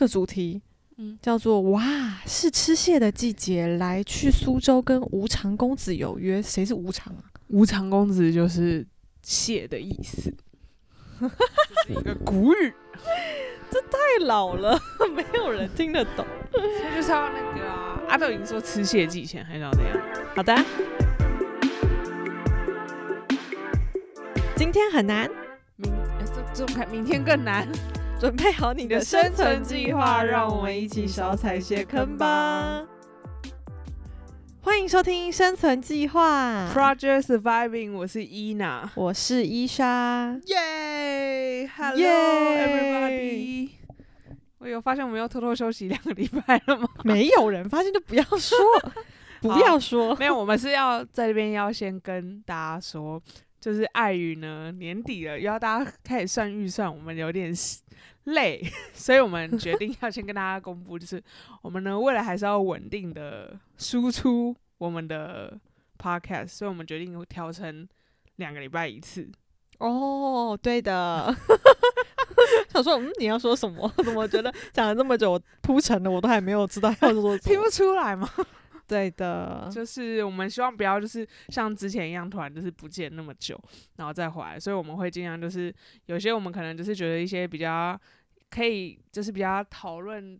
个主题，嗯叫做“哇，是吃蟹的季节，来去苏州跟无常公子有约。”谁是无常啊？无常公子就是蟹的意思，这是一个古语，这太老了，没有人听得懂。所以就是要那个啊，阿豆已经说吃蟹季前还是要怎样？好的，今天很难，明呃这这种看明天更难。准备好你的生存计划，让我们一起少踩些坑吧。欢迎收听《生存计划》，Project Surviving，我是伊娜。我是伊莎。耶，Hello everybody！我有发现我们要偷偷休息两个礼拜了吗？没有人发现就不要说，不要说。没有，我们是要在这边要先跟大家说，就是碍于呢年底了，要大家开始算预算，我们有点累，所以我们决定要先跟大家公布，就是我们呢未来还是要稳定的输出我们的 podcast，所以我们决定调成两个礼拜一次。哦，对的。想说，嗯，你要说什么？怎么觉得讲了这么久，铺陈了，我都还没有知道要说什么？听不出来吗？对的，就是我们希望不要就是像之前一样，突然就是不见那么久，然后再回来，所以我们会尽量就是有些我们可能就是觉得一些比较可以就是比较讨论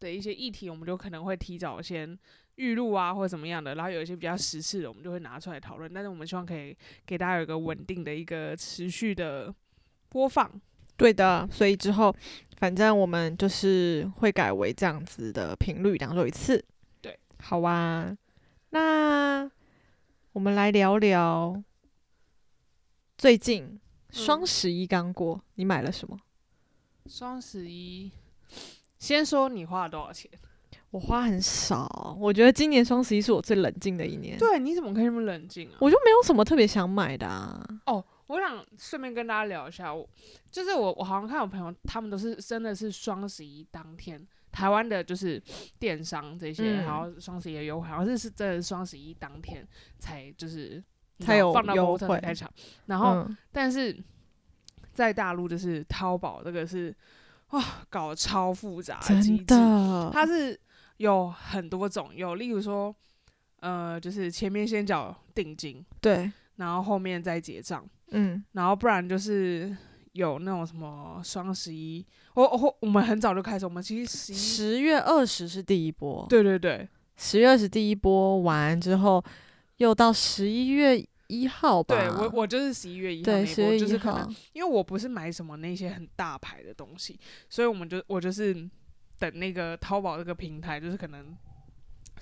的一些议题，我们就可能会提早先预录啊或者怎么样的，然后有一些比较时事的，我们就会拿出来讨论。但是我们希望可以给大家有一个稳定的一个持续的播放。对的。所以之后，反正我们就是会改为这样子的频率，两周一次。对，好啊。那我们来聊聊最近双十一刚过，你买了什么？双十一，先说你花了多少钱？我花很少，我觉得今年双十一是我最冷静的一年。对，你怎么可以那么冷静啊？我就没有什么特别想买的啊。哦，我想顺便跟大家聊一下，我就是我，我好像看我朋友他们都是真的是双十一当天，台湾的就是电商这些，嗯。然后双十一的优惠，好像是是真的是双十一当天才就是才有放到开场，然后、嗯。但是在大陆就是淘宝这个是哇搞得超复杂的机真制，的，它是有很多种，有例如说呃就是前面先缴定金，对，然后后面再结账。嗯，然后不然就是有那种什么双十一，我我我们很早就开始，我们其实十，十月二十是第一波，对对对十月二十第一波完之后，又到十一月一号吧。对，我我就是十一月一号那对就是可能，因为我不是买什么那些很大牌的东西，所以我们就我就是等那个淘宝这个平台，就是可能。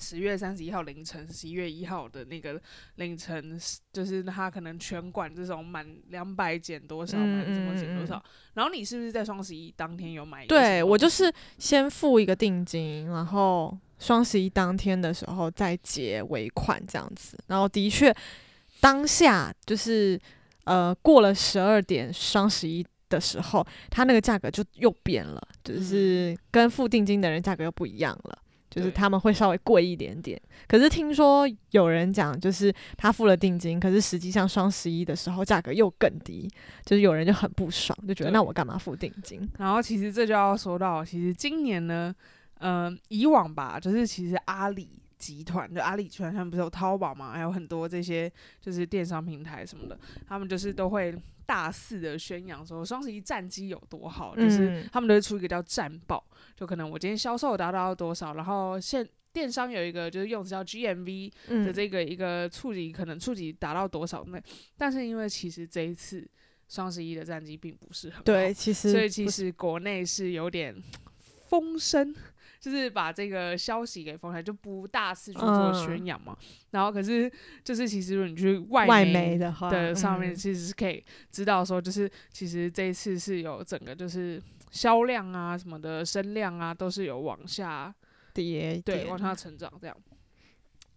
十月三十一号凌晨，十一月一号的那个凌晨，就是他可能全馆这种满两百减多少，嗯满什么减多少。然后你是不是在双十一当天有买？对我就是先付一个定金，然后双十一当天的时候再结尾款这样子。然后的确，当下就是呃过了十二点双十一的时候，它那个价格就又变了，就是跟付定金的人价格又不一样了。就是他们会稍微贵一点点，可是听说有人讲，就是他付了定金，可是实际上双十一的时候价格又更低，就是有人就很不爽，就觉得那我干嘛付定金？然后其实这就要说到，其实今年呢，嗯、以往吧，就是其实阿里集团，就阿里集团他们不是有淘宝嘛，还有很多这些就是电商平台什么的，他们就是都会大肆的宣扬说双十一战绩有多好，就是。嗯他们都会出一个叫战报，就可能我今天销售达到多少，然后现电商有一个就是用词叫 GMV 的嗯，这个一个触及，可能触及达到多少那，但是因为其实这一次双十一的战绩并不是很好，对，其实所以其实国内是有点 风声，就是把这个消息给封起来，就不大肆去做嗯宣扬嘛。然后可是就是其实如果你去外外媒媒的话的上面，嗯其实是可以知道说，就是其实这一次是有整个就是销量啊什么的声量啊都是有往下跌对往下成长，这样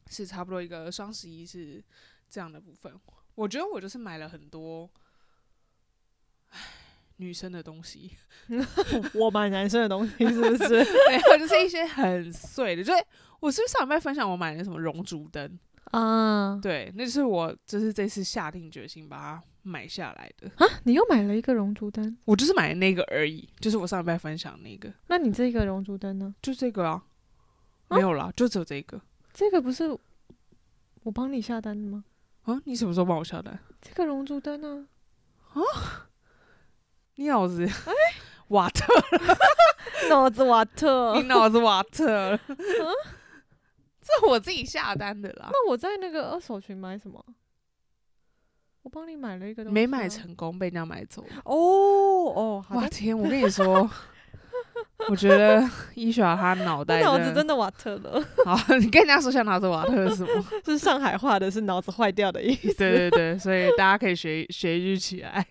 是差不多一个双十一是这样的部分。我觉得我就是买了很多。唉女生的东西，我买男生的东西是不是？对，或者是一些很碎的，就是我是不是上礼拜分享我买的什么熔烛灯？啊，对，那就是我就是这次下定决心把它买下来的。啊，你又买了一个熔烛灯，我就是买那个而已，就是我上礼拜分享那个，那你这个熔烛灯呢？就这个啊，啊没有啦，就只有这个这个不是我帮你下单的吗？啊。你什么时候帮我下单？这个熔烛灯呢？你脑子哎 瓦特，脑子瓦特 你。脑子瓦特了。这我自己下单的啦，那我在那个二手群买什么？我帮你买了一个东西、没买。成功，被人家买走了。哦哦。哇天！我跟你说，我觉得伊雪她脑袋脑子真的的瓦特了，好，你跟人家说像脑子瓦特是什么？是上海话的，是脑子坏掉的意思。对对对，所以大家可以学学一句起来。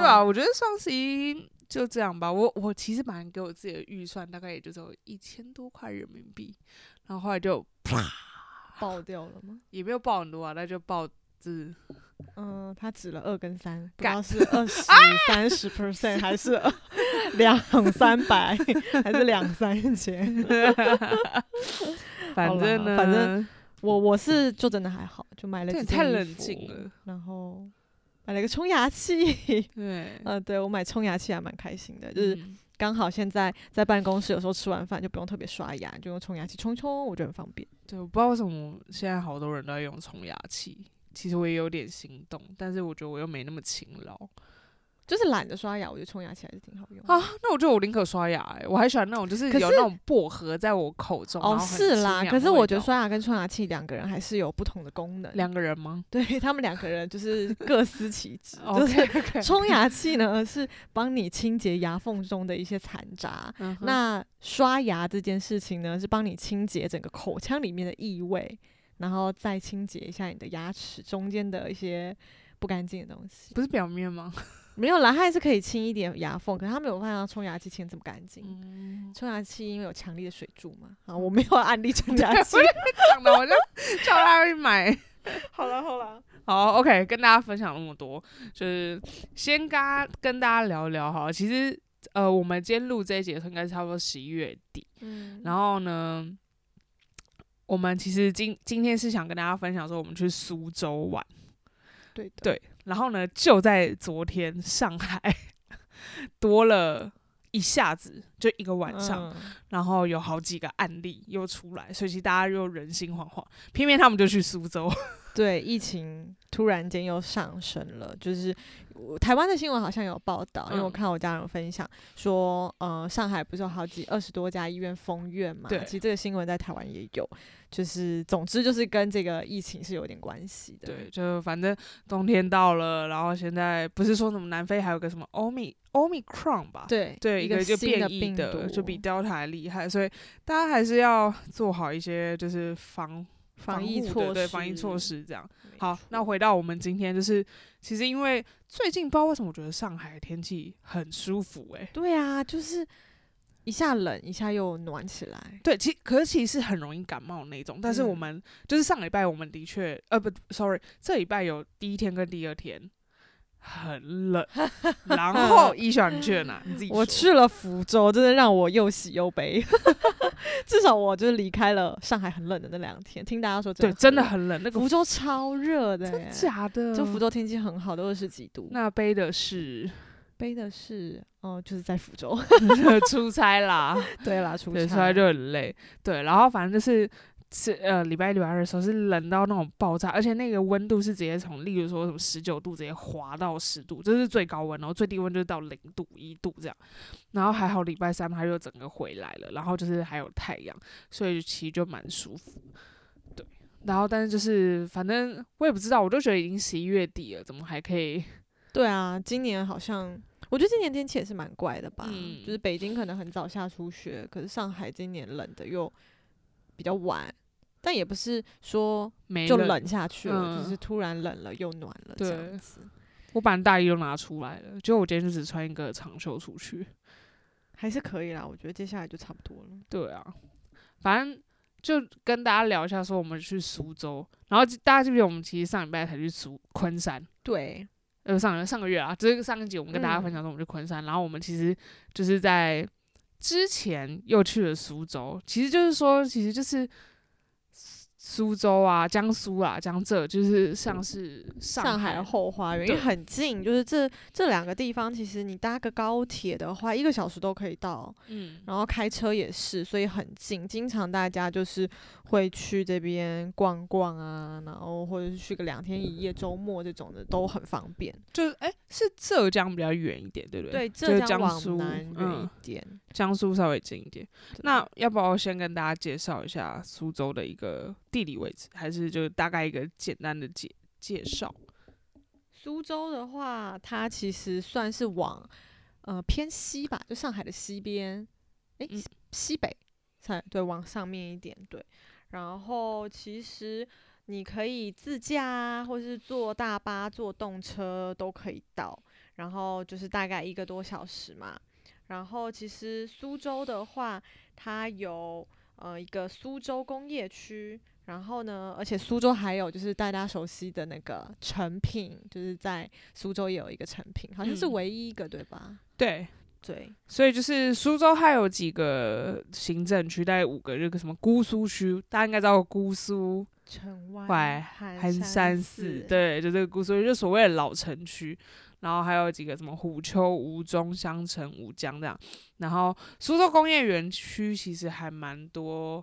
对啊，我觉得双十一就这样吧。我我其实本来给我自己的预算大概也就只有一千多块人民币，然后后来就啪，爆掉了吗？也没有爆很多啊，那就爆就是嗯，他指了二跟三，不知道是二十 三十 percent 还是 两三百，还是两三千。反正呢，反正我我是就真的还好，就买了这几件太冷静了，然后买了一个冲牙器。对，嗯，对我买冲牙器还蛮开心的，就是嗯刚好现在在办公室，有时候吃完饭就不用特别刷牙，就用冲牙器冲冲，我觉得很方便。对，我不知道为什么现在好多人都在用冲牙器，其实我也有点心动，但是我觉得我又没那么勤劳就是懒得刷牙，我觉得冲牙器还是挺好用的。啊。那我觉得我宁可刷牙、欸，我还喜欢那种就是有那种薄荷在我口中。哦，是啦，可是我觉得刷牙跟冲牙器两个人还是有不同的功能。两个人吗对他们两个人就是 各司其职，就是冲牙器呢是帮你清洁牙缝中的一些残渣，嗯那刷牙这件事情呢是帮你清洁整个口腔里面的异味，然后再清洁一下你的牙齿中间的一些不干净的东西。不是表面吗？没有啦，它还是可以清一点牙缝，可是它没有办法冲牙器清这么干净。嗯，冲牙器因为有强力的水柱嘛，啊，我没有案例冲牙器。讲的我就叫他去买。好了好了，好，OK，跟大家分享那么多，就是先跟大家跟大家聊一聊哈。其实呃，我们今天录这一节应该是差不多十一月底，嗯，然后呢，我们其实今今天是想跟大家分享说，我们去苏州玩。对，对，然后呢，就在昨天，上海多了一下子，就一个晚上，嗯然后有好几个案例又出来，所以其实大家又人心惶惶。偏偏他们就去苏州，对，疫情突然间又上升了，就是我台湾的新闻好像有报道，因为我嗯看我家人分享说，呃，上海不是有好几二十多家医院封院嘛？对其实这个新闻在台湾也有，就是总之就是跟这个疫情是有点关系的。对，就反正冬天到了，然后现在不是说什么南非还有个什么欧米欧米 cron 吧？对对，一一个就变异病的，就比 Delta 还厉害，所以大家还是要做好一些就是防防疫措施，对防疫措施这样。好，那回到我们今天，就是其实因为最近不知道为什么，我觉得上海的天气很舒服、欸，对啊，就是一下冷一下又暖起来。对，其可是其实是很容易感冒那种。但是我嗯们、就是上礼拜我们的确，呃不，sorry，这礼拜有第一天跟第二天很冷，然后 你去了哪？你自己我去了福州，真的让我又喜又悲。至少我就是离开了上海很冷的那两天，听大家说对，真的很很冷，那个福州超热的耶，假的，就福州天气很好，都二十几度。那背的是背的是，哦、就是在福州。出差啦，对啦，出差就很累。对，然后反正就是是呃礼拜一、礼拜二的时候是冷到那种爆炸，而且那个温度是直接从例如说什么十九度直接滑到十度，这是最高温，然后最低温就是到零度、一度这样。然后还好礼拜三它又整个回来了，然后就是还有太阳，所以其实就蛮舒服。对，然后但是就是反正我也不知道，我就觉得已经十一月底了，怎么还可以？对啊，今年好像，我觉得今年天气也是蛮怪的吧。嗯就是北京可能很早下初雪，可是上海今年冷的又比较晚，但也不是说没就冷下去了，嗯就是突然冷了又暖了这样子。我把大衣都拿出来了，就我今天就只穿一个长袖出去。还是可以啦，我觉得接下来就差不多了。对啊，反正就跟大家聊一下，说我们去苏州，然后大家记不记得我们其实上礼拜才去苏昆山，对，呃，上上个月啊，就是上一集我们跟大家分享说我们去昆山，然后我们其实就是在之前又去了苏州，其实就是说，其实就是苏州啊、江苏啊、江浙，就是像是上海海后花园，因为很近，就是这这两个地方，其实你搭个高铁的话，一个小时都可以到，嗯，然后开车也是，所以很近。经常大家就是会去这边逛逛啊，然后或者是去个两天一夜，周末这种的都很方便。就是哎、是浙江比较远一点，对不对？对，浙江往苏南远嗯一点。江苏稍微近一点。那要不要先跟大家介绍一下苏州的一个地理位置，还是就大概一个简单的介介绍？苏州的话，它其实算是往呃偏西吧，就上海的西边，诶，嗯西西北，才对，往上面一点，对。然后其实你可以自驾啊，或是坐大巴、坐动车都可以到，然后就是大概一个多小时嘛。然后其实苏州的话，它有呃一个苏州工业区，然后呢，而且苏州还有就是大家熟悉的那个成品，就是在苏州也有一个成品，好像是嗯唯一一个、对吧？对，对，所以就是苏州还有几个行政区，大概五个，这个什么姑苏区，大家应该知道姑苏、城外淮寒寒山寺寺，，对，就这个姑苏，就所谓的老城区。然后还有几个什么虎丘、吴中、襄城、吴江这样。然后苏州工业园区其实还蛮多，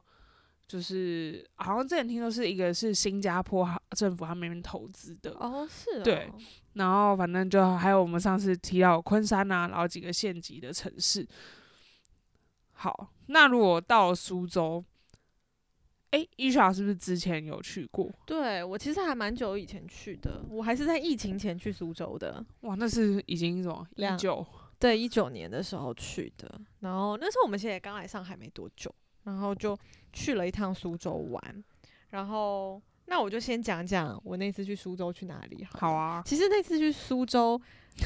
就是好像之前听说是一个是新加坡政府他们那边投资的，哦，是哦，对然后反正就还有我们上次提到昆山啊，然后几个县级的城市。好，那如果到了苏州，诶，伊莎是不是之前有去过？对我其实还蛮久以前去的，我还是在疫情前去苏州的，哇，那是已经什么一两九对，一九年的时候去的。然后那时候我们其实也刚来上海没多久，然后就去了一趟苏州玩。然后那我就先讲讲我那次去苏州去哪里好。好啊，其实那次去苏州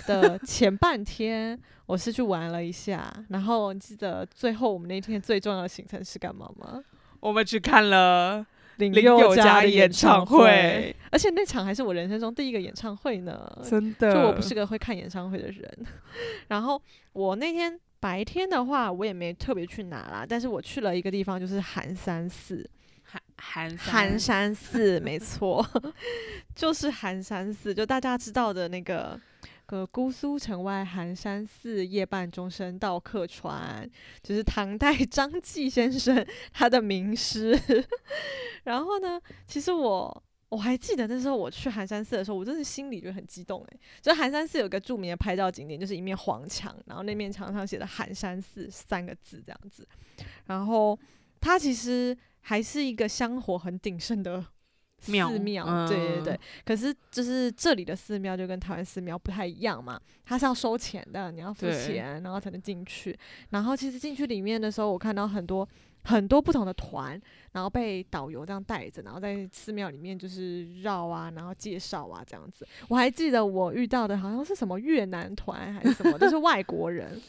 的 前半天，我是去玩了一下。然后记得最后我们那天最重要的行程是干嘛吗？我们去看了林林宥嘉嘉的的演唱会会，而且那场还是我人生中第一个演唱会呢。真的，就我不是个会看演唱会的人。然后我那天白天的话，我也没特别去哪啦，但是我去了一个地方，就是寒山寺。寒寒寒山寺，没错，就是寒山寺，就大家知道的那个。个姑苏城外寒山寺，夜半钟声到客船，就是唐代 张继先生他的名诗。然后呢，其实我我还记得那时候我去寒山寺的时候，我真的心里就很激动诶、就寒山寺有个著名的拍照景点，就是一面黄墙，然后那面墙上写的“寒山寺”三个字这样子。然后它其实还是一个香火很鼎盛的寺庙庙，对对对嗯。可是就是这里的寺庙就跟台湾寺庙不太一样嘛，它是要收钱的，你要付钱，然后才能进去。然后其实进去里面的时候，我看到很多很多不同的团，然后被导游这样带着，然后在寺庙里面就是绕啊，然后介绍啊这样子。我还记得我遇到的好像是什么越南团还是什么，都是外国人。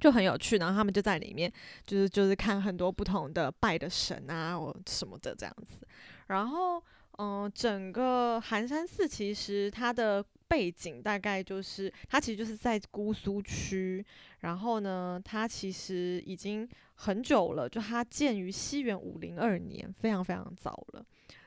就很有趣，然后他们就在里面，就是就是看很多不同的拜的神啊，或什么的这样子。然后，嗯、整个寒山寺其实它的背景大概就是，它其实就是在姑苏区。然后呢，它其实已经很久了，就它建于西元五零二年，非常非常早了。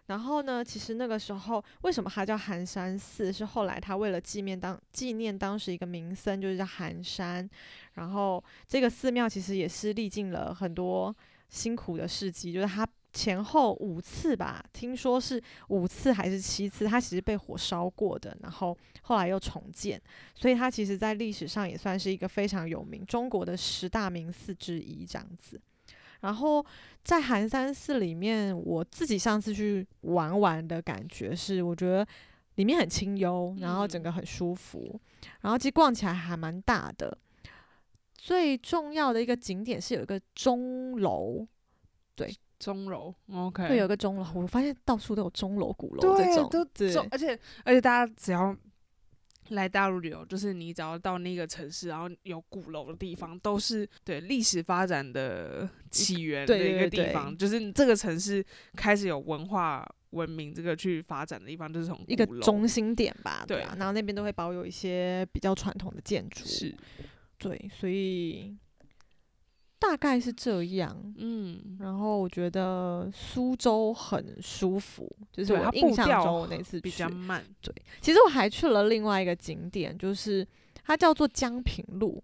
然后呢，其实那个时候为什么它叫寒山寺？是后来他为了纪念当纪念当时一个名僧，就是叫寒山。然后这个寺庙其实也是历尽了很多辛苦的事迹，就是它前后五次吧，听说是五次还是七次，它其实被火烧过的，然后后来又重建，所以它其实在历史上也算是一个非常有名中国的十大名寺之一这样子。然后在寒山寺里面，我自己上次去玩玩的感觉是，我觉得里面很清幽，然后整个很舒服，然后其实逛起来还蛮大的。最重要的一个景点是有一个钟楼，钟楼，OK，会有一个钟楼。我发现到处都有钟楼、鼓楼对这种，都而且而且大家只要来大陆旅游，就是你只要到那个城市，然后有鼓楼的地方，都是对历史发展的起源的一个地方，就是这个城市开始有文化文明这个去发展的地方，就是从一个中心点吧，对对啊。然后那边都会保有一些比较传统的建筑，是对，所以大概是这样。嗯，然后我觉得苏州很舒服，就是我印象中我那次去比较，慢。对其实我还去了另外一个景点，就是它叫做江平路。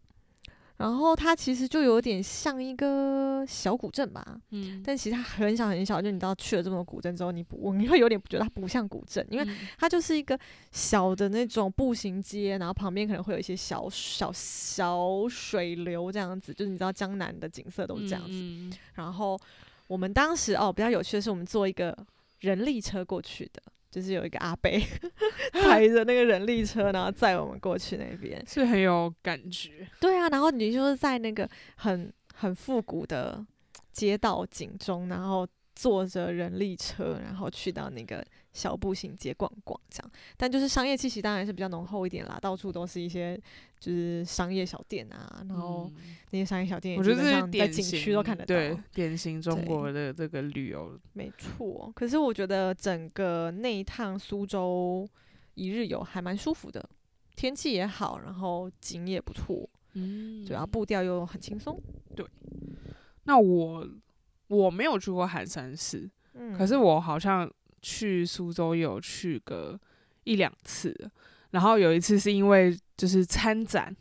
然后它其实就有点像一个小古镇吧，嗯，但其实它很小很小，就你知道去了这么多古镇之后，你不你会有点觉得它不像古镇，因为嗯它就是一个小的那种步行街，然后旁边可能会有一些小小小水流这样子，就是你知道江南的景色都是这样子。然后我们当时哦比较有趣的是，我们坐一个人力车过去的，就是有一个阿伯 踩着那个人力车，然后载我们过去那边。是很有感觉。对啊，然后你就是在那个很很复古的街道景中，然后坐着人力车，然后去到那个小步行街逛逛，这样。但就是商业气息当然是比较浓厚一点啦，到处都是一些就是商业小店啊，然后嗯那些商业小店我觉得这是在景区都看得到。对，典型中国的这个旅游。没错，可是我觉得整个那一趟苏州一日游还蛮舒服的，天气也好，然后景也不错，嗯对啊，步调又很轻松。对那我我没有去过寒山寺，嗯，可是我好像去苏州有去个一两次，然后有一次是因为就是参展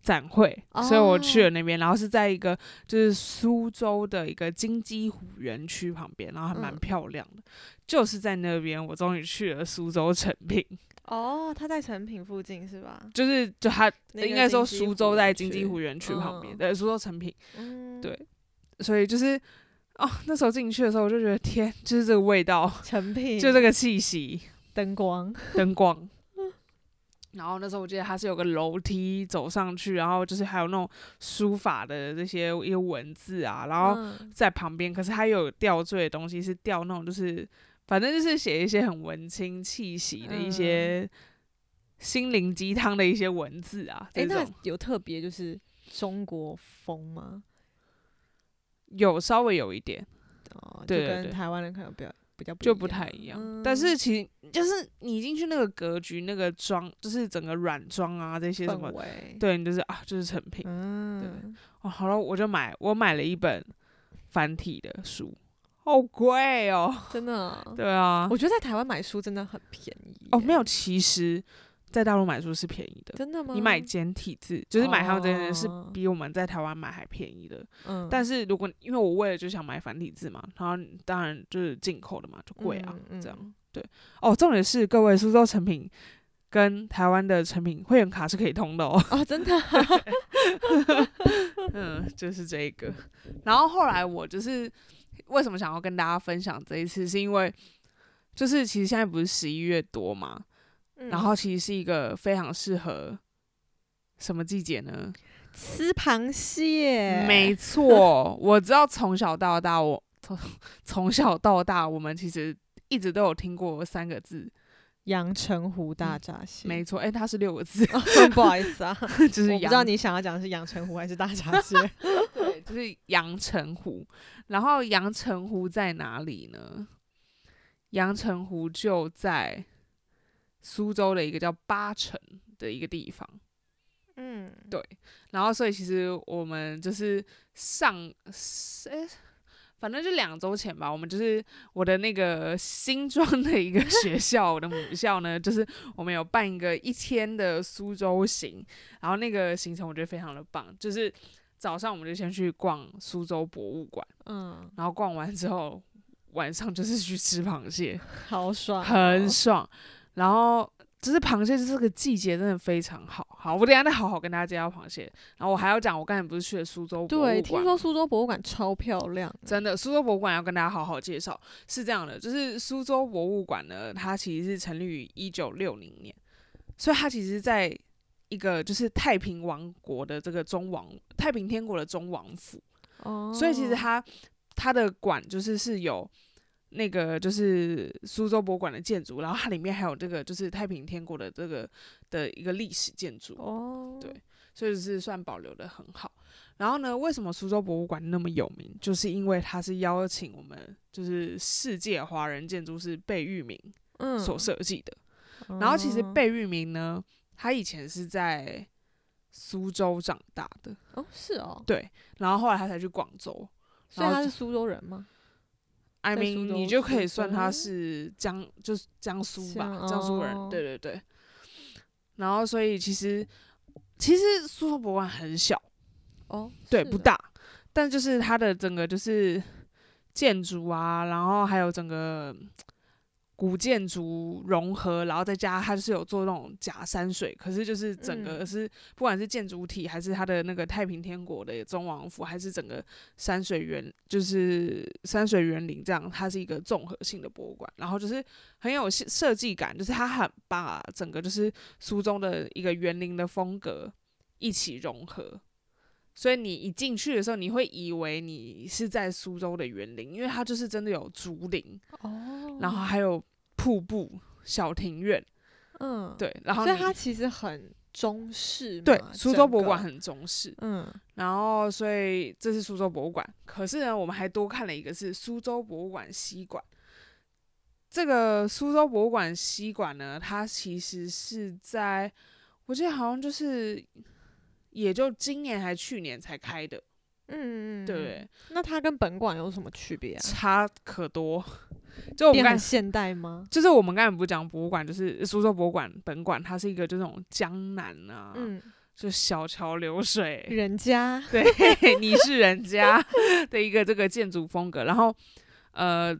展会，所以我去哦。了那边，然后是在一个就是苏州的一个金鸡湖园区旁边，然后还蛮嗯。漂亮的，就是在那边我终于去了苏州成品，哦，他在成品附近是吧？就是就它应该说苏州在金鸡湖园区旁边，嗯。对，苏州成品，嗯，对。所以就是。哦，那时候进去的时候，我就觉得天，就是这个味道，成品就这个气息，灯光，灯光。然后那时候我记得它是有个楼梯走上去，然后就是还有那种书法的这些一些文字啊，然后嗯在旁边，可是它又有吊坠的东西，是吊那种就是反正就是写一些很文青气息的一些心灵鸡汤的一些文字啊，诶，那有特别就是中国风吗？有稍微有一点哦，就对对对跟台湾人可能比较比较就不一样太一样，嗯但是其实就是你进去那个格局、那个装，就是整个软装啊这些什么氛，围，对你就是啊，就是成品。嗯，哦，好了，我就买，我买了一本繁体的书，好贵哦。真的啊，对啊，我觉得在台湾买书真的很便宜哦，没，有，其实在大陆买书是便宜的。真的吗？你买简体字，就是买他们这边是哦比我们在台湾买还便宜的。嗯，但是如果因为我为了就想买繁体字嘛，然后当然就是进口的嘛，就贵啊，嗯这样对。哦，重点是各位苏州成品跟台湾的成品会员卡是可以通的哦。哦，真的 啊，嗯，就是这个。然后后来我就是为什么想要跟大家分享这一次，是因为就是其实现在不是十一月多嘛，然嗯后其实是一个非常适合什么季节呢？吃螃蟹，没错，我知道从小到大，我从从小到大，我们其实一直都有听过三个字，阳澄湖大闸蟹，没错，诶，它是六个字，哦不好意思啊，就是我不知道你想要讲的是阳澄湖还是大闸 蟹。对，就是阳澄湖。然后阳澄湖在哪里呢？阳澄湖就在苏州的一个叫八城的一个地方。嗯，对，然后所以其实我们就是上，诶、反正就两周前吧，我们就是我的那个新装的一个学校，我的母校呢，就是我们有办一个一天的苏州行，然后那个行程我觉得非常的棒，就是早上我们就先去逛苏州博物馆，嗯，然后逛完之后晚上就是去吃螃蟹，好爽哦，很爽，然后。就是螃蟹这个季节真的非常好，好，我等下再好好跟大家介绍螃蟹。然后我还要讲，我刚才不是去了苏州博物馆对，馆听说苏州博物馆超漂亮，真的，苏州博物馆要跟大家好好介绍。是这样的，就是苏州博物馆呢，它其实是成立于一九六零年，所以它其实在一个就是太平王国的这个中王太平天国的中王府，哦，所以其实它它的馆就是是有那个就是苏州博物馆的建筑，然后它里面还有这个就是太平天国的这个的一个历史建筑。哦，对所以是算保留的很好。然后呢，为什么苏州博物馆那么有名？就是因为它是邀请我们就是世界华人建筑师贝聿铭嗯，所设计的。然后其实哦贝聿铭呢，他以前是在苏州长大的，哦，是哦，对，然后后来他才去广州。所以他是苏州人吗？I 在 mean，你就可以算他是江，就是江苏吧，江江苏人，哦对对对。然后，所以其实其实苏州博物馆很小，哦，对，不大，但就是它的整个就是建筑啊，然后还有整个古建筑融合，然后再加它就是有做那种假山水，可是就是整个嗯。是、不管是建筑体还是它的那个太平天国的中王府，还是整个山水园，就是山水园林这样，它是一个综合性的博物馆，然后就是很有设设计感，就是它很把整个就是苏州的一个园林的风格一起融合。所以你一进去的时候，你会以为你是在苏州的园林，因为它就是真的有竹林，哦，然后还有瀑布、小庭院，嗯，，对，然后所以它其实很中式，对苏州，博物馆很中式，嗯，然后所以这是苏州博物馆。可是呢，我们还多看了一个是苏州博物馆西馆。这个苏州博物馆西馆呢，它其实是在我记得好像就是也就今年还去年才开的，嗯嗯，对不对？那它跟本馆有什么区别啊？差可多。就我们现代吗？就是我们刚才不是讲博物馆，就是苏州博物馆本馆，它是一个就那种江南啊，嗯，就小桥流水，人家，对，你是人家 的一个这个建筑风格。然后，呃，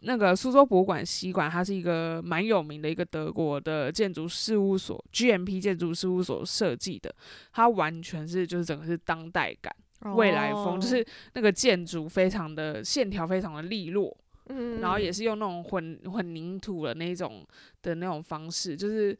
那个苏州博物馆西馆，它是一个蛮有名的一个德国的建筑事务所 GMP 建筑事务所设计的，它完全是就是整个是当代感、未来风，哦就是那个建筑非常的线条非常的利落，嗯，然后也是用那种混混凝土的那种的那种方式，就是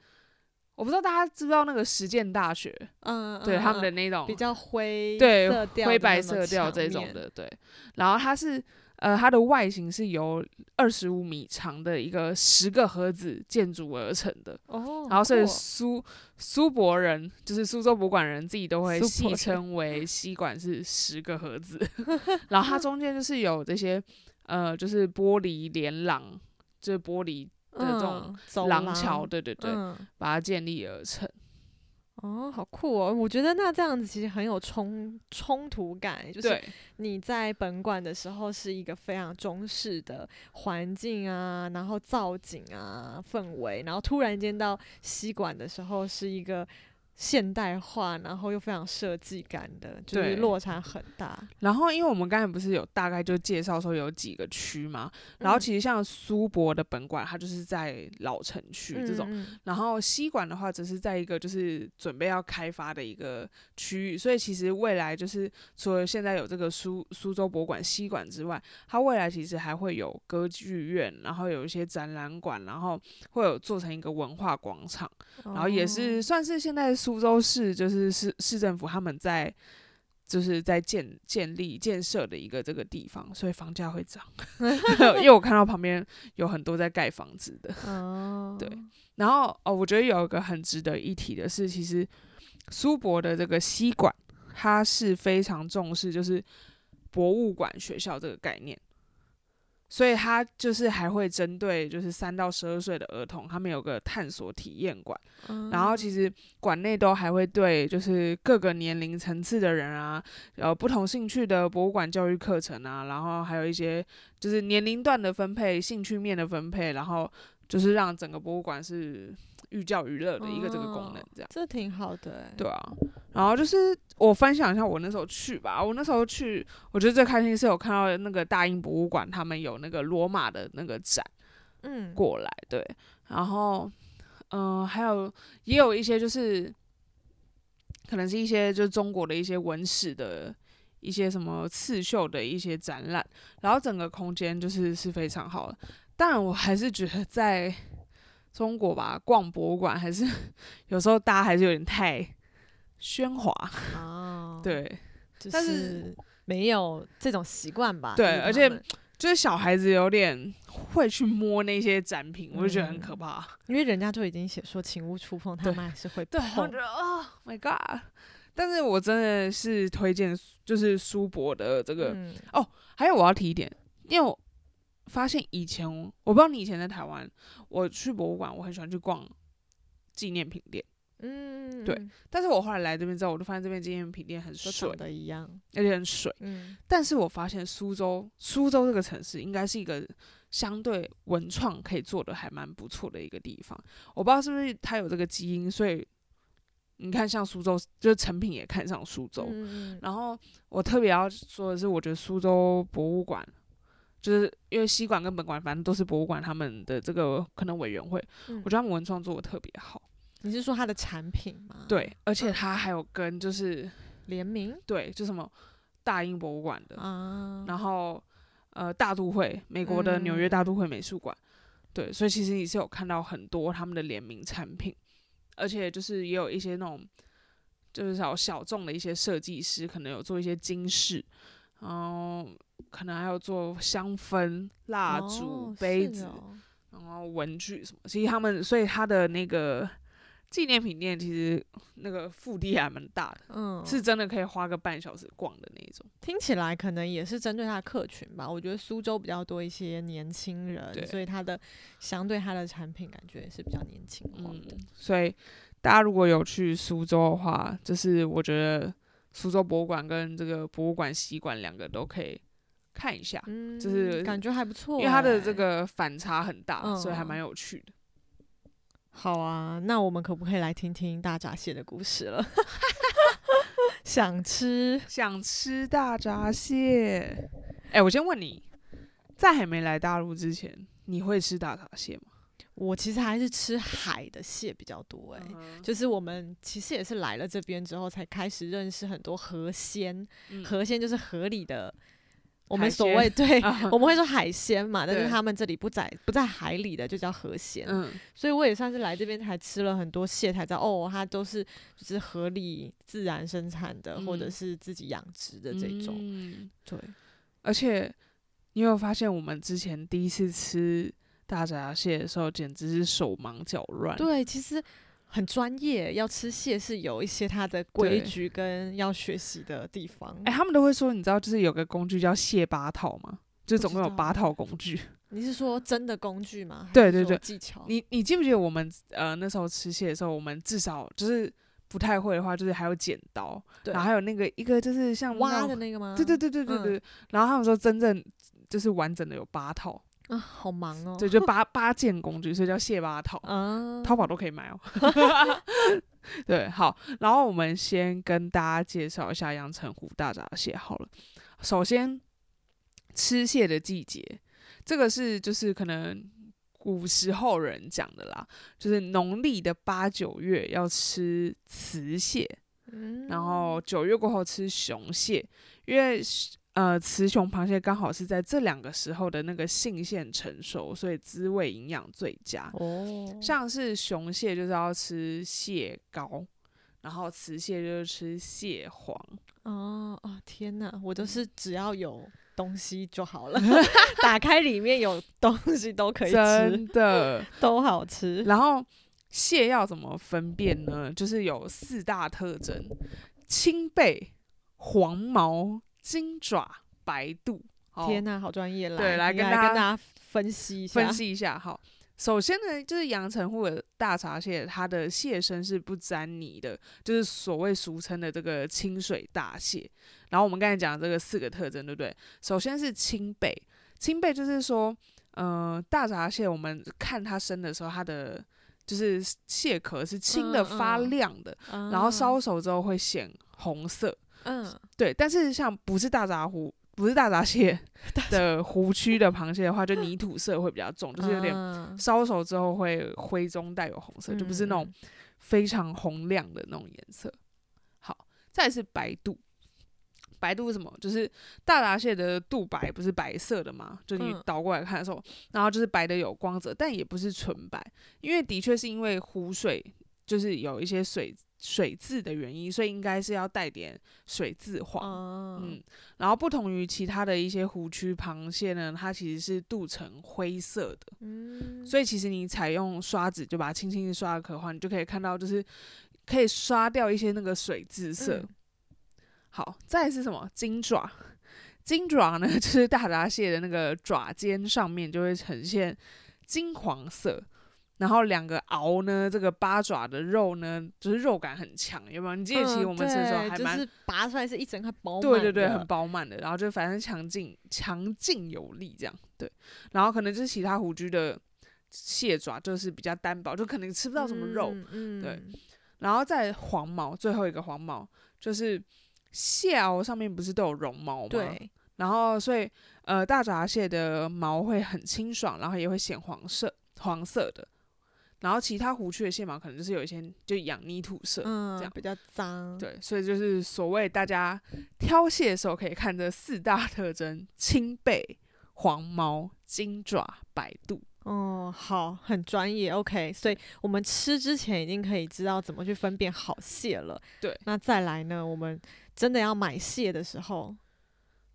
我不知道大家知不知道那个实践大学，嗯，嗯，对他们的嗯那种比较灰对色调灰白色调，这种的，对。然后它是呃，它的外形是由二十五米长的一个十个盒子建筑而成的。哦，然后所以苏苏博人，就是苏州博物馆人自己都会戏称为吸管是十个盒子，然后它中间就是有这些呃，就是玻璃连廊，就是玻璃的这种廊桥，对对对，嗯把它建立而成。哦，好酷哦！我觉得那这样子其实很有冲冲突感，就是你在本馆的时候是一个非常中式的环境啊，然后造景啊氛围，然后突然间到西馆的时候是一个现代化，然后又非常设计感的，就是落差很大。然后，因为我们刚才不是有大概就介绍说有几个区嘛，然后嗯其实像苏博的本馆，它就是在老城区这种，然后西馆的话，只是在一个就是准备要开发的一个区域，所以其实未来就是除了现在有这个苏苏州博物馆西馆之外，它未来其实还会有歌剧院，然后有一些展览馆，然后会有做成一个文化广场，然后也是哦。算是现在苏州市就是市市政府他们在。就是在建建立建设的一个这个地方，所以房价会涨，因为我看到旁边有很多在盖房子的。哦，对然后哦，我觉得有一个很值得一提的是，其实苏博的这个西馆，它是非常重视就是博物馆学校这个概念，所以他就是还会针对就是三到十二岁的儿童，他们有个探索体验馆，然后其嗯。实馆内都还会对就是各个年龄层次的人啊，呃不同兴趣的博物馆教育课程啊，然后还有一些就是年龄段的分配、兴趣面的分配，然后就是让整个博物馆是寓教于乐的一个这个功能哦，这样。这挺好的欸，对啊，然后就是我分享一下我那时候去吧，我那时候去，我觉得最开心是有看到那个大英博物馆他们有那个罗马的那个展嗯，过来，对，然后嗯、呃还有也有一些就是可能是一些就是中国的一些文史的一些什么刺绣的一些展览，然后整个空间就是是非常好的。当然，我还是觉得在中国吧，逛博物馆还是 有时候大家还是有点太喧哗，哦，，对，就但是是没有这种习惯吧？对而且就是小孩子有点会去摸那些展品，我就觉得很嗯可怕。因为人家就已经写说请勿触碰，他对们还是会对，我觉。得啊、m y God！但是我真的是推荐就是苏博的这个，嗯还有我要提一点，因为我发现以前我不知道你以前在台湾，我去博物馆我很喜欢去逛纪念品店，嗯，对但是我后来来这边之后，我就发现这边纪念品店很水的，一样。而且很水。嗯但是我发现苏州，苏州这个城市应该是一个相对文创可以做的还蛮不错的一个地方。我不知道是不是它有这个基因，所以你看，像苏州，就是成品也看上苏州。嗯嗯然后我特别要说的是，我觉得苏州博物馆，就是因为西馆跟本馆反正都是博物馆他们的这个可能委员会，嗯我觉得他们文创做的特别好。你是说它的产品吗？，对，而且嗯它还有跟就是联名对，就什么大英博物馆的，啊，然后呃大都会，美国的纽约大嗯都会美术馆，对，所以其实你是有看到很多他们的联名产品，而且就是也有一些那种就是小小众的一些设计师，可能有做一些金饰，然后可能还有做香氛、蜡烛、哦杯子，哦然后文具什么，其实他们所以他的那个纪念品店其实那个腹地还蛮大的，嗯，是真的可以花个半小时逛的那一种。听起来可能也是针对他的客群吧。我觉得苏州比较多一些年轻人，对所以他的相对他的产品感觉也是比较年轻化嗯的。，所以大家如果有去苏州的话，就是我觉得苏州博物馆跟这个博物馆西馆两个都可以看一下，嗯，就是感觉还不错欸、因为它的这个反差很大，所以还嗯蛮有趣的。好啊，那我们可不可以来听听大闸蟹的故事了？想吃，想吃大闸蟹，哎、我先问你，在还没来大陆之前，你会吃大闸蟹吗？我其实还是吃海的蟹比较多哎、嗯就是我们其实也是来了这边之后，才开始认识很多河鲜。嗯河鲜就是河里的，我们所谓对，啊我们会说海鲜嘛，但是他们这里不在不在海里的就叫河鲜。嗯，所以我也算是来这边才吃了很多蟹，才知道哦，它都是就是河里自然生产的，或者嗯是自己养殖的这种。嗯对，而且你有发现，我们之前第一次吃大闸蟹的时候，简直是手忙脚乱。对，其实很专业，要吃蟹是有一些它的规矩跟要学习的地方。哎、他们都会说，你知道，就是有个工具叫蟹八套吗？就总共有八套工具。你是说真的工具吗？对对对技巧。你你记不记得我们呃那时候吃蟹的时候，我们至少就是不太会的话，就是还有剪刀，然后还有那个一个就是像挖的那个吗？对对对对对嗯对。然后他们说真正就是完整的有八套，啊，好忙哦。对，就八八件工具，所以叫蟹八套。啊，淘宝都可以买哦。对，好，然后我们先跟大家介绍一下阳澄湖大闸蟹好了。首先，吃蟹的季节，这个是就是可能古时候人讲的啦，就是农历的八九月要吃雌蟹，嗯，然后九月过后吃雄蟹，因为呃雌雄螃蟹刚好是在这两个时候的那个性腺成熟，所以滋味营养最佳。哦，像是雄蟹就是要吃蟹膏，然后雌蟹就是吃蟹黄。哦哦，天哪！我都是只要有东西就好了，打开里面有东西都可以吃，真的。都好吃。然后蟹要怎么分辨呢？就是有四大特征：青背、黄毛、金爪、白肚。好天哪，好专业啦！对来你跟大家分析一下。分析一下。好，首先呢，就是阳澄湖的大闸蟹，它的蟹身是不沾泥的，就是所谓俗称的这个清水大蟹。然后我们刚才讲的这个四个特征，对不对？首先是清背，清背就是说，呃，大闸蟹我们看它生的时候，它的就是蟹壳是青的、嗯发嗯亮的，啊，然后烧熟之后会显红色。嗯，对，但是像不是大闸湖，不是大闸蟹 的湖区的螃蟹的话，就泥土色会比较重，就是有点啊烧熟之后会灰中带有红色，就不是那种嗯非常红亮的那种颜色。好，再是白肚。白肚是什么？就是大闸蟹的肚白不是白色的吗？就你嗯倒过来看的时候，然后就是白的有光泽，但也不是纯白，因为的确是因为湖水就是有一些水水渍的原因，所以应该是要带点水渍黄。嗯嗯，然后不同于其他的一些湖区螃蟹呢，它其实是镀成灰色的，嗯，所以其实你采用刷子就把它轻轻地刷壳的话，你就可以看到就是可以刷掉一些那个水渍色。嗯好，再是什么？金爪。金爪呢，就是大闸蟹的那个爪尖上面就会呈现金黄色，然后两个螯呢，这个八爪的肉呢，就是肉感很强，有没有？你记得其实我们吃的时候还蛮、就是拔出来是一整块饱满对对对，的很饱满的，然后就反正强劲、强劲有力这样，对。然后可能就是其他虎踞的蟹爪就是比较单薄，就可能吃不到什么肉。嗯，对嗯然后再黄毛，最后一个黄毛就是蟹螯上面不是都有绒毛吗？。对，然后所以呃，大闸蟹的毛会很清爽，然后也会显黄色黄色的。然后其他湖区的蟹毛可能就是有一些就养泥土色，嗯，这样比较脏，，对，所以就是所谓大家挑蟹的时候可以看这四大特征：青背、黄毛、金爪、白肚。哦，好，很专业，OK，所以我们吃之前已经可以知道怎么去分辨好蟹了。对，那再来呢，我们真的要买蟹的时候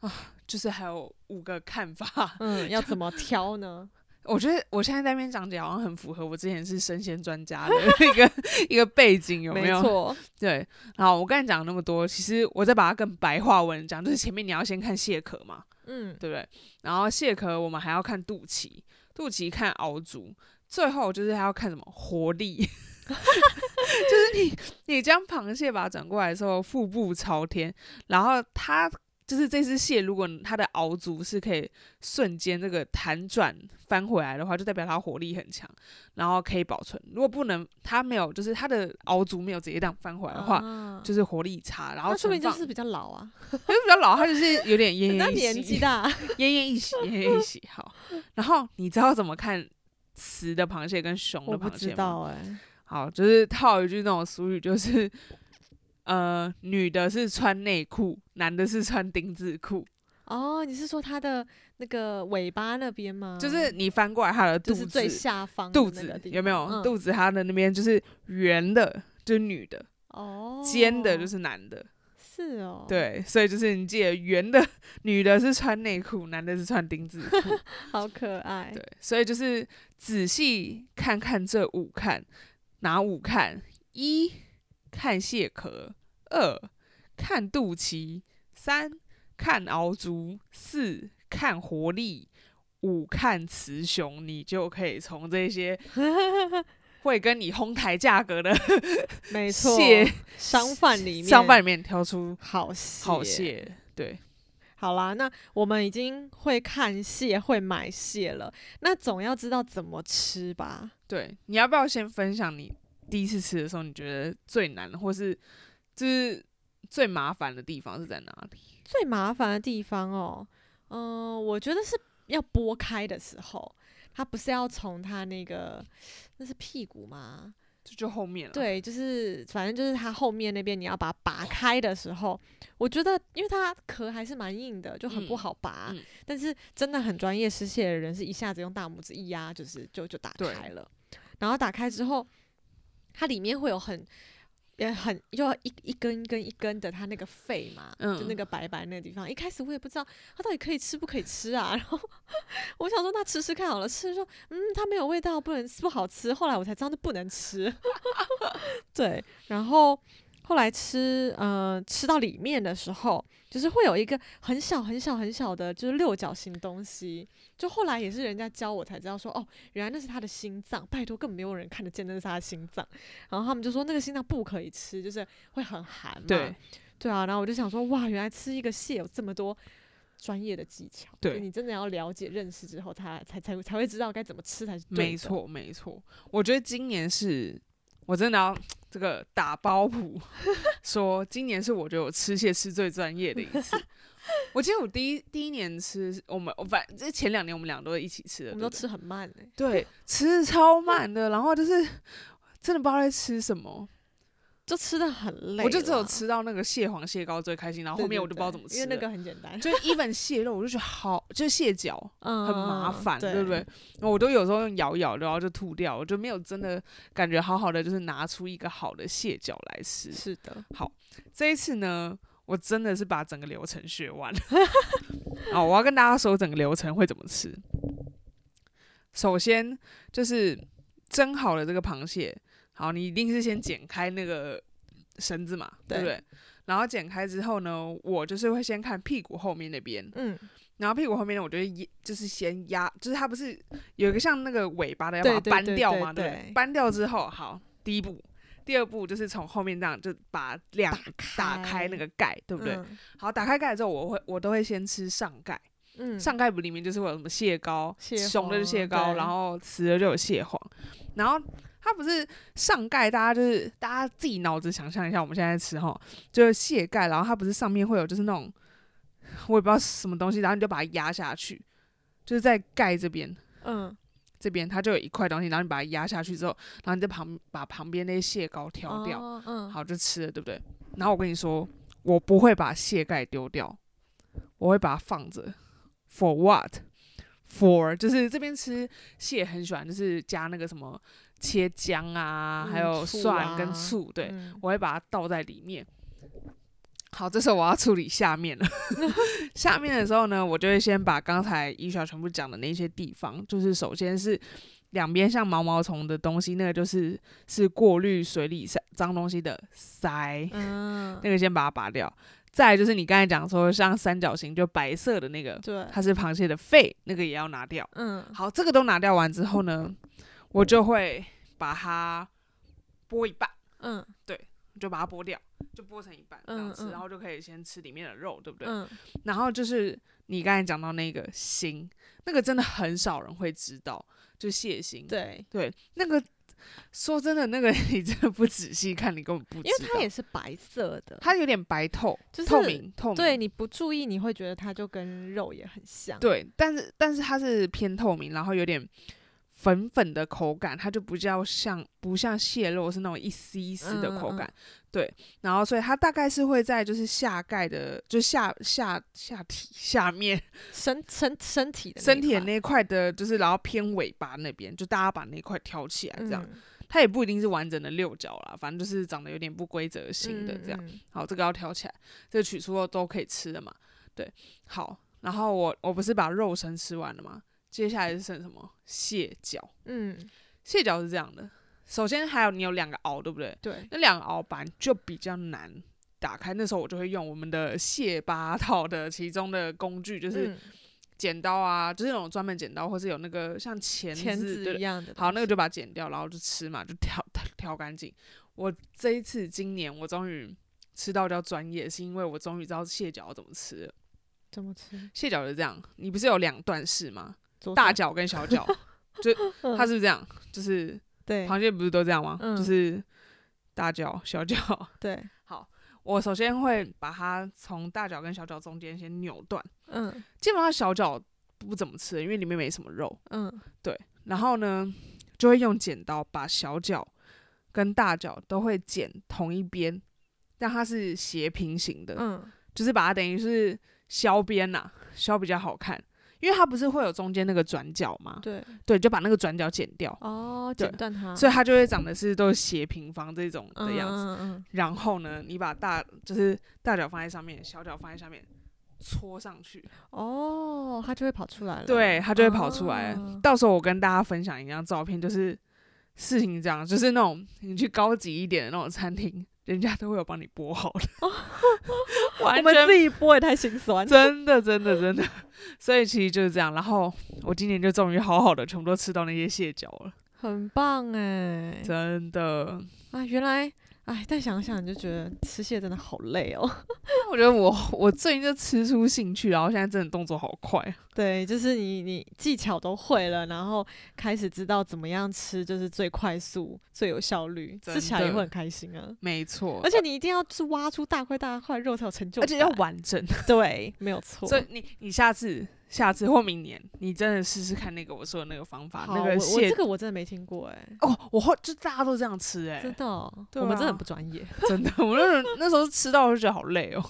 啊，就是还有五个看法，嗯，要怎么挑呢？我觉得我现在在那边讲解好像很符合我之前是生鲜专家的 一个一个背景，有没有？错，对，然后我刚才讲那么多，其实我再把它更白话文讲，就是前面你要先看蟹壳嘛，嗯，对不对？然后蟹壳我们还要看肚脐，肚脐看螯足，最后就是还要看什么活力，就是你你将螃蟹把它转过来的时候，腹部朝天，然后它就是这只蟹，如果它的螯足是可以瞬间这个弹转翻回来的话，就代表它活力很强，然后可以保存。如果不能，它没有，就是它的螯足没有直接这样翻回来的话，啊就是活力差，然后那说明就是比较老啊，就是比较老，它就是有点奄 奄一息，年纪大，奄奄一息，奄奄一息。好，然后你知道怎么看雌的螃蟹跟雄的螃蟹吗？道哎、好，就是套一句那种俗语，就是呃，女的是穿内裤，男的是穿丁字裤，哦，你是说它的那个尾巴那边吗？就是你翻过来它的肚子，就是最下方肚子有没有？嗯肚子它的那边就是圆的，就是女的；哦，尖的就是男的。是哦，，对，所以就是你记得圆的女的是穿内裤，男的是穿丁字裤。好可爱，对，所以就是仔细看看这五看，哪五看？一看蟹壳，二看肚脐，三看鳌足，四看活力，五看雌雄，你就可以从这些 会跟你哄抬价格的 没错，蟹商贩里面商贩里面挑出好蟹，好蟹。对，好啦，那我们已经会看蟹，会买蟹了，那总要知道怎么吃吧？对，你要不要先分享你第一次吃的时候，你觉得最难，或是就是最麻烦的地方是在哪里？最麻烦的地方哦，嗯、我觉得是要剥开的时候，它不是要从它那个那是屁股吗？就就后面了。，对，就是反正就是它后面那边你要把它拔开的时候，我觉得因为它壳还是蛮硬的，就很不嗯好拔。嗯但是真的很专业吃蟹的人是一下子用大拇指一压，就是就就打开了。然后打开之后，它里面会有很也很就一一根一根一根的它那个肺嘛，就那嗯个白白那个地方。一开始我也不知道它到底可以吃不可以吃啊，然后我想说那吃吃看好了，吃说嗯它没有味道，不能不好吃。后来我才知道那不能吃，对，然后后来吃呃吃到里面的时候，就是会有一个很小很小很小的，就是六角形东西。就后来也是人家教我才知道说，哦，原来那是他的心脏。拜托，根本没有人看得见那是他的心脏。然后他们就说那个心脏不可以吃，就是会很寒嘛。对对啊，然后我就想说，哇，原来吃一个蟹有这么多专业的技巧。对就你真的要了解认识之后，他才才才会知道该怎么吃才是对的。没错没错。我觉得今年是我真的要这个打包谱，说今年是我觉得我吃蟹吃最专业的一次。我记得我第一第一年吃，我们我反这前两年我们俩都是一起吃的，我们都吃很慢哎、对，吃超慢的，然后就是真的不知道在吃什么。就吃的很累。我就只有吃到那个蟹黄蟹膏最开心，然后，后面我就不知道怎么吃因为那个很简单，就 even 蟹肉，我就觉得好，就是蟹脚嗯，很麻烦，对对不对？？我都有时候用咬咬，然后就吐掉，我就没有真的感觉好好的，就是拿出一个好的蟹脚来吃。是的，好这一次呢，我真的是把整个流程学完。哦，我要跟大家说整个流程会怎么吃。首先就是蒸好了这个螃蟹，好，你一定是先剪开那个绳子嘛，对不对对？然后剪开之后呢，我就是会先看屁股后面那边，嗯，然后屁股后面呢，我就会压就是先压，就是它不是有一个像那个尾巴的，要把它对对对扳掉嘛，对对对不对？扳掉之后，好，第一步，第二步就是从后面这样就把两打开那个盖，对不对？嗯好，打开盖之后，我会我都会先吃上盖，嗯，上盖不里面就是会有什么蟹膏，蟹雄的就蟹膏，然后雌的就有蟹黄，然后它不是上盖，大家就是大家自己脑子想象一下，我们现在吃哈，就是蟹盖，然后它不是上面会有就是那种我也不知道什么东西，然后你就把它压下去，就是在盖这边。嗯，这边它就有一块东西，然后你把它压下去之后，然后你在旁把旁边那些蟹膏挑掉，哦嗯，好就吃了，对不对？然后我跟你说，我不会把蟹盖丢掉，我会把它放着。For what? For 就是这边吃蟹很喜欢，就是加那个什么切姜啊，还嗯有蒜跟啊醋，对，嗯我会把它倒在里面。好，这时候我要处理下面了。下面的时候呢，我就会先把刚才医学全部讲的那些地方，就是首先是两边像毛毛虫的东西，那个就是是过滤水里脏脏东西的鳃，嗯，那个先把它拔掉。再就是你刚才讲说像三角形就白色的那个，对，它是螃蟹的肺，那个也要拿掉。嗯，好，这个都拿掉完之后呢，我就会把它剥一半。嗯对就把它剥掉，就剥成一半这样吃，嗯嗯然后就可以先吃里面的肉，对不对？嗯，然后就是你刚才讲到那个心，那个真的很少人会知道，就蟹心。对，对，那个说真的，那个你真的不仔细看，你根本不知因。为它也是白色的，它有点白透，就是透明透明。对你不注意，你会觉得它就跟肉也很像。对，但是但是它是偏透明，然后有点粉粉的口感，它就不叫像不像蟹肉是那种一丝一丝的口嗯嗯嗯感。对，然后所以它大概是会在就是下盖的，就下下下体下面 身身身体的身体的那一块的，就是然后偏尾巴那边，就大家把那块挑起来，这样、嗯它也不一定是完整的六角啦，反正就是长得有点不规则型的这样。嗯嗯好，这个要挑起来，这个取出后都可以吃的嘛。对，好，然后我我不是把肉身吃完了吗？接下来是剩什么？蟹脚。嗯，蟹脚是这样的，首先还有你有两个螯，对不对？对，那两个螯板就比较难打开，那时候我就会用我们的蟹八套的其中的工具，就是嗯剪刀啊，就是那种专门剪刀，或是有那个像钳钳子，子一样的。好，那个就把它剪掉，然后就吃嘛，就挑 挑干净。我这一次今年我终于吃到叫专业，是因为我终于知道蟹脚要怎么吃了。怎么吃？蟹脚是这样，你不是有两段式吗？大脚跟小脚，就嗯它是不是这样？就是对螃蟹不是都这样吗？嗯就是大脚、小脚。对，好我首先会把它从大脚跟小脚中间先扭断，嗯基本上小脚不怎么吃，因为里面没什么肉。嗯对然后呢，就会用剪刀把小脚跟大脚都会剪同一边，但它是斜平行的，嗯，就是把它等于是削边呐、削比较好看。因为它不是会有中间那个转角吗？对，对，就把那个转角剪掉，哦，剪断它，所以它就会长的是都是斜平方这种的嗯样子。嗯嗯然后呢，你把大就是大脚放在上面，小脚放在下面，搓上去，哦，它就会跑出来了。对，它就会跑出来。哦到时候我跟大家分享一张照片，就是事情这样，就是那种你去高级一点的那种餐厅，人家都会有帮你剥好的，我们自己剥也太心酸。真的真的真的，所以其实就是这样。然后我今年就终于好好的全部都吃到那些蟹脚了，很棒哎！真的。啊，原来哎，但想想你就觉得吃蟹真的好累哦。我觉得我我最近就吃出兴趣，然后现在真的动作好快。对，就是你你技巧都会了，然后开始知道怎么样吃就是最快速、最有效率，吃起来也会很开心啊。没错，而且你一定要是挖出大块大块肉才有成就感，而且要完整。对，没有错。所以你你下次下次或明年，你真的试试看那个我说的那个方法，好，那我我个蟹这个我真的没听过哎、哦，我后就大家都这样吃哎、真的我们真的啊很不专业。真的，我那时候那时候吃到我就觉得好累哦。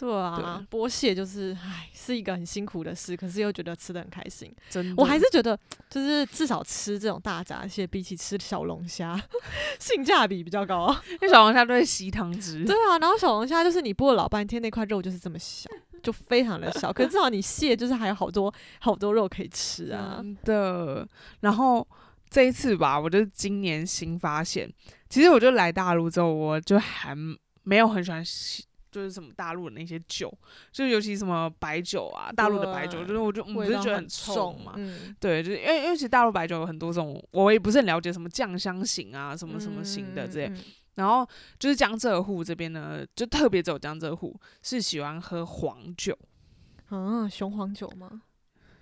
对啊，剥蟹就是唉，是一个很辛苦的事，可是又觉得吃的很开心。真的，我还是觉得，就是至少吃这种大闸蟹，比起吃小龙虾，性价比比较高。因为小龙虾都会吸汤汁，对啊，然后小龙虾就是你剥了老半天，那块肉就是这么小，就非常的小。可是至少你蟹就是还有好多好多肉可以吃啊。真的。然后这一次吧，我就是今年新发现，其实我就来大陆之后，我就还没有很喜欢蟹就是什么大陆的那些酒，就尤其什么白酒啊，大陆的白酒，就是我就我不味道是觉得很重冲嘛，嗯，对，就是因为因为其实大陆白酒有很多种，我也不是很了解什么酱香型啊，什么什么型的之类。嗯，嗯然后就是江浙沪这边呢，就特别走江浙沪是喜欢喝黄酒，嗯啊，雄黄酒吗？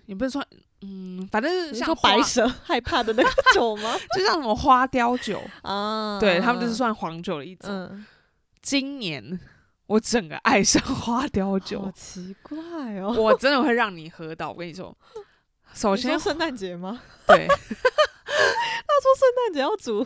也不是说嗯，反正是像白蛇害怕的那个酒吗？就像什么花雕酒，啊，对他们就是算黄酒的一种。嗯，今年我整个爱上花雕酒好酒，奇怪哦。我真的会让你喝到。我跟你说，首先圣诞节吗？对，他说圣诞节要煮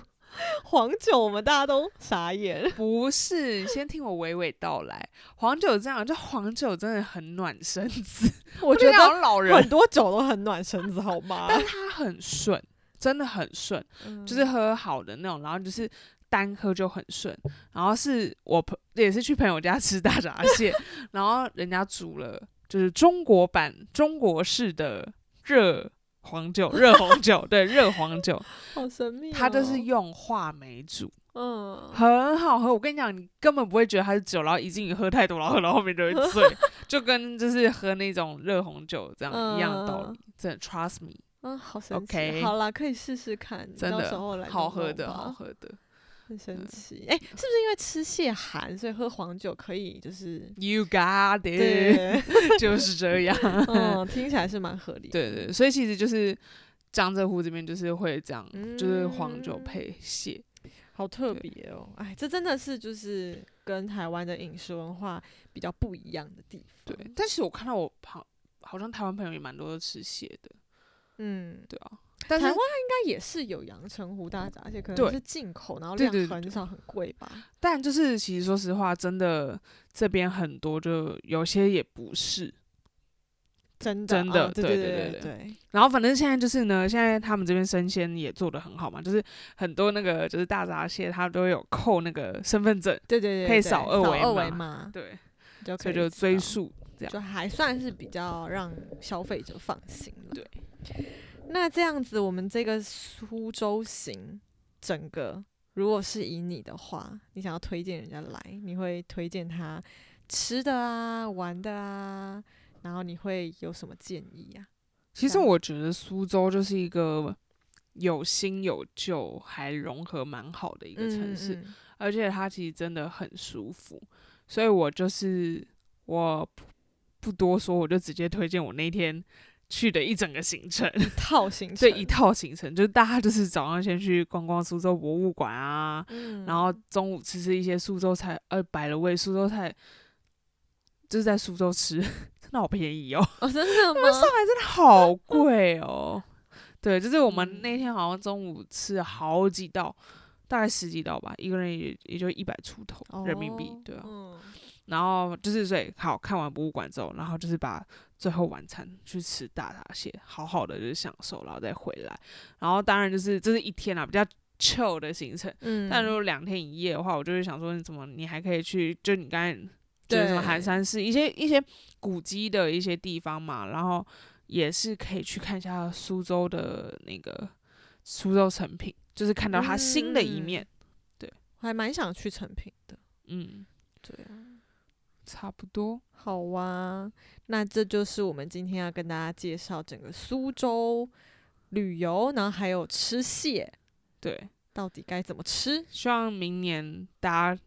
黄酒，我们大家都傻眼。不是，你先听我娓娓道来。黄酒这样，就黄酒真的很暖身子，我觉得老人很，多酒都很暖身子，好吗？但它很顺，真的很顺，就是喝好的那种，然后就是单喝就很顺。然后是我朋也是去朋友家吃大闸蟹，然后人家煮了就是中国版中国式的热黄酒、热红 酒，对，热黄酒，好神秘哦。它就是用话梅煮。嗯，很好喝，我跟你讲，你根本不会觉得它是酒，然后一进去喝太多，然后喝到后面就会 醉，就跟就是喝那种热红酒这样一样的道理。真的，trust me，嗯，好神奇。OK 好啦，可以试试看，真到时候来的好喝的，好喝的。很神奇。哎、是不是因为吃蟹寒，所以喝黄酒可以就是？You got it，就是这样。嗯，听起来是蛮合理的。对对，所以其实就是江浙沪这边就是会这样，就是黄酒嗯配蟹。好特别哦！哎，这真的是就是跟台湾的饮食文化比较不一样的地方。对，但是我看到我好好像台湾朋友也蛮多都吃蟹的，嗯，对啊。但是台湾应该也是有阳澄湖大闸蟹，可能对是进口，然后量很少，很贵吧？但就是其实说实话，真的这边很多就有些也不是。真的，真的嗯对对对对然后反正现在就是呢，现在他们这边生鲜也做的很好嘛，就是很多那个就是大闸蟹，它都有扣那个身份证，对对对，对可以扫二维二维码码，对，就可以就追溯这样。就还算是比较让消费者放心了。对，那这样子，我们这个苏州行整个，如果是以你的话，你想要推荐人家来，你会推荐他吃的啊、玩的啊，然后你会有什么建议啊？其实我觉得苏州就是一个有新有旧，还融合蛮好的一一个城市，嗯而且它其实真的很舒服，所以我就是我不不多说，我就直接推荐我那天去的一整个行程。一套行程，对一套行程就是大家就是早上先去逛逛苏州博物馆啊，嗯，然后中午吃吃一些苏州菜，呃，百了味苏州菜，就是在苏州吃，真的好便宜哦，哦，真的 吗？上海真的好贵哦。对，就是我们嗯那天好像中午吃了好几道，大概十几道吧，一个人也也就一百出头人民币哦，对啊。嗯然后就是所以好看完博物馆之后，然后就是把最后晚餐去吃大闸蟹，好好的就是享受，然后再回来。然后当然就是这是一天啊，比较 chill 的行程。嗯，但如果两天一夜的话，我就会想说，你怎么你还可以去，就你刚才就是什么寒山寺一些一些古迹的一些地方嘛，然后也是可以去看一下苏州的那个苏州成品，就是看到它新的一嗯对。我还蛮想去成品的，嗯，对啊。差不多。好啊，那这就是我们今天要跟大家介绍整个苏州旅游，然后还有吃蟹对，到底该怎么吃。希望明年大家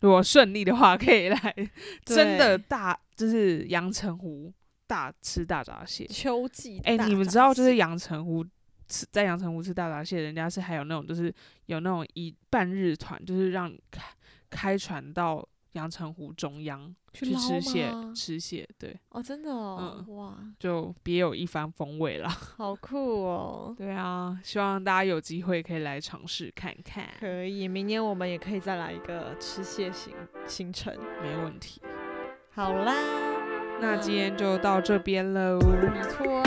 如果顺利的话，可以来 真的大就是阳澄湖大吃大闸蟹。秋季哎、你们知道就是阳澄湖吃在阳澄湖吃大闸蟹，人家是还有那种就是有那种一半日团，就是让开开船到阳澄湖中央去去吃蟹吃蟹，对，哦，真的哦，嗯哇，就别有一番风味啦。好酷哦！对啊，希望大家有机会可以来尝试看看，可以，明年我们也可以再来一个吃蟹行行程。没问题。好啦，那今天就到这边喽。没错，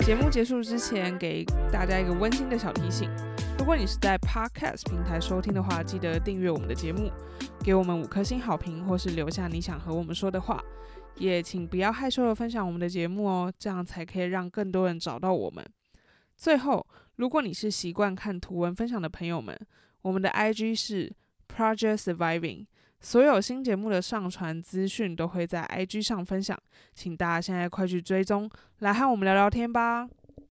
节目结束之前，给大家一个温馨的小提醒：如果你是在 Podcast 平台收听的话，记得订阅我们的节目，给我们五颗星好评，或是留下你想和我们说的话。也请不要害羞的分享我们的节目哦，这样才可以让更多人找到我们。最后，如果你是习惯看图文分享的朋友们，我们的 IG 是 Project Surviving。所有新节目的上传资讯都会在 IG 上分享，请大家现在快去追踪，来和我们聊聊天吧。